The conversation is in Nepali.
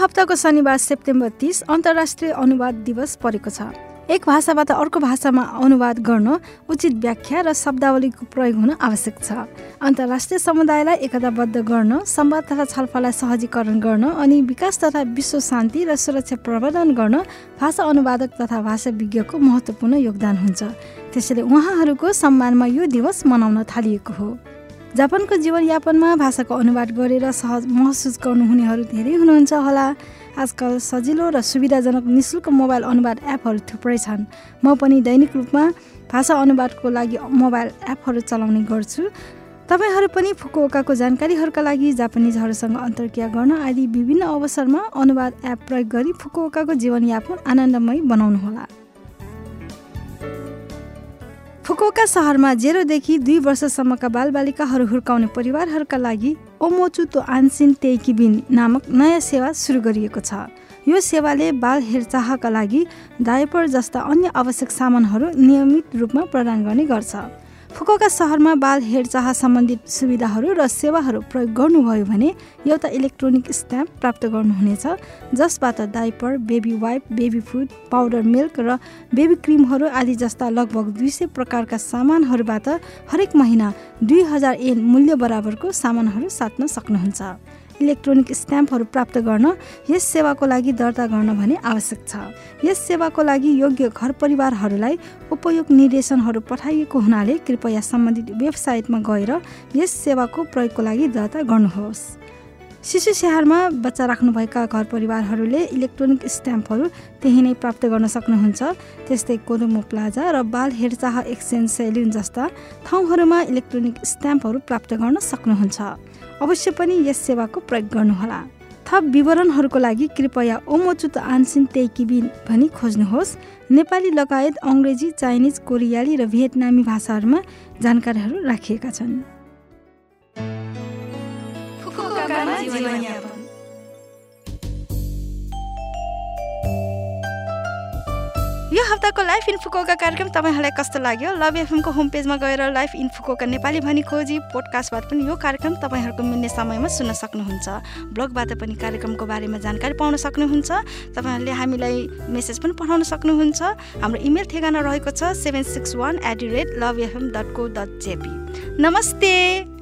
हप्ताको शनिबार सेप्टेम्बर तिस अन्तर्राष्ट्रिय अनुवाद दिवस परेको छ। एक भाषाबाट अर्को भाषामा अनुवाद गर्न उचित व्याख्या र शब्दावलीको प्रयोग हुन आवश्यक छ। अन्तर्राष्ट्रिय समुदायलाई एकताबद्ध गर्न संवाद तथा छलफललाई सहजीकरण गर्न अनि विकास तथा विश्व शान्ति र सुरक्षा प्रवर्धन गर्न भाषा अनुवादक तथा भाषा विज्ञको महत्त्वपूर्ण योगदान हुन्छ। त्यसैले उहाँहरूको सम्मानमा यो दिवस मनाउन थालिएको हो। जापानको जीवनयापनमा भाषाको अनुवाद गरेर सहज महसुस गर्नुहुनेहरू धेरै हुनुहुन्छ होला। आजकल सजिलो र सुविधाजनक निशुल्क मोबाइल अनुवाद एपहरू थुप्रै छन्। म पनि दैनिक रूपमा भाषा अनुवादको लागि मोबाइल एपहरू चलाउने गर्छु। तपाईँहरू पनि फुकुओकाको जानकारीहरूका लागि जापानिजहरूसँग अन्तर्क्रिया गर्न आदि विभिन्न अवसरमा अनुवाद एप प्रयोग गरी फुकुओकाको जीवनयापन आनन्दमय बनाउनुहोला। फुकुओका सहरमा जेरोदेखि दुई वर्षसम्मका बालबालिकाहरू हुर्काउने परिवारहरूका लागि ओमोचुतो आन्सिन तेइकिबिन नामक नयाँ सेवा सुरु गरिएको छ। यो सेवाले बाल हेरचाहका लागि डायपर जस्ता अन्य आवश्यक सामानहरू नियमित रूपमा प्रदान गर्ने गर्छ। फुकुका सहरमा बाल हेरचाह सम्बन्धित सुविधाहरू र सेवाहरू प्रयोग गर्नुभयो भने एउटा इलेक्ट्रोनिक स्ट्याम्प प्राप्त गर्नुहुनेछ जसबाट diaper baby wipe baby food powder milk र बेबी क्रिमहरू आदि जस्ता लगभग दुई सय प्रकारका सामानहरूबाट हरेक महिना दुई हजार एन मूल्य बराबरको सामानहरू साट्न सक्नुहुन्छ। इलेक्ट्रोनिक स्ट्याम्पहरू प्राप्त गर्न यस सेवाको लागि दर्ता गर्न भने आवश्यक छ। यस सेवाको लागि योग्य घर परिवारहरूलाई उपयोग निर्देशनहरू पठाइएको हुनाले कृपया सम्बन्धित वेबसाइटमा गएर यस सेवाको प्रयोगको लागि दर्ता गर्नुहोस्। शिशु स्याहारमा बच्चा राख्नुभएका घर परिवारहरूले इलेक्ट्रोनिक स्ट्याम्पहरू त्यही नै प्राप्त गर्न सक्नुहुन्छ। त्यस्तै कोदोमो प्लाजा र बाल हेरचाह एक्सचेन्ज सेल्युन जस्ता ठाउँहरूमा इलेक्ट्रोनिक स्ट्याम्पहरू प्राप्त गर्न सक्नुहुन्छ। अवश्य पनि यस सेवाको प्रयोग गर्नुहोला। थप विवरणहरूको लागि कृपया ओमोचुत आन्सिन तेकिबिन भनी खोज्नुहोस्। नेपाली लगायत अङ्ग्रेजी चाइनिज कोरियाली र भियतनामी भाषाहरूमा जानकारीहरू राखिएका छन्। यो हप्ताको लाइफ इन्फोकोका कार्यक्रम तपाईँहरूलाई कस्तो लाग्यो? लभ एफएमको होम पेजमा गएर लाइफ इन्फोकोका नेपाली भनी खोजी पोडकास्टबाट पनि यो कार्यक्रम तपाईँहरूको मिल्ने समयमा सुन्न सक्नुहुन्छ। ब्लगबाट पनि कार्यक्रमको बारेमा जानकारी पाउन सक्नुहुन्छ। तपाईँहरूले हामीलाई मेसेज पनि पठाउन सक्नुहुन्छ। हाम्रो इमेल ठेगाना रहेको छ seven six one eight the rate love FM dot co dot JP नमस्ते!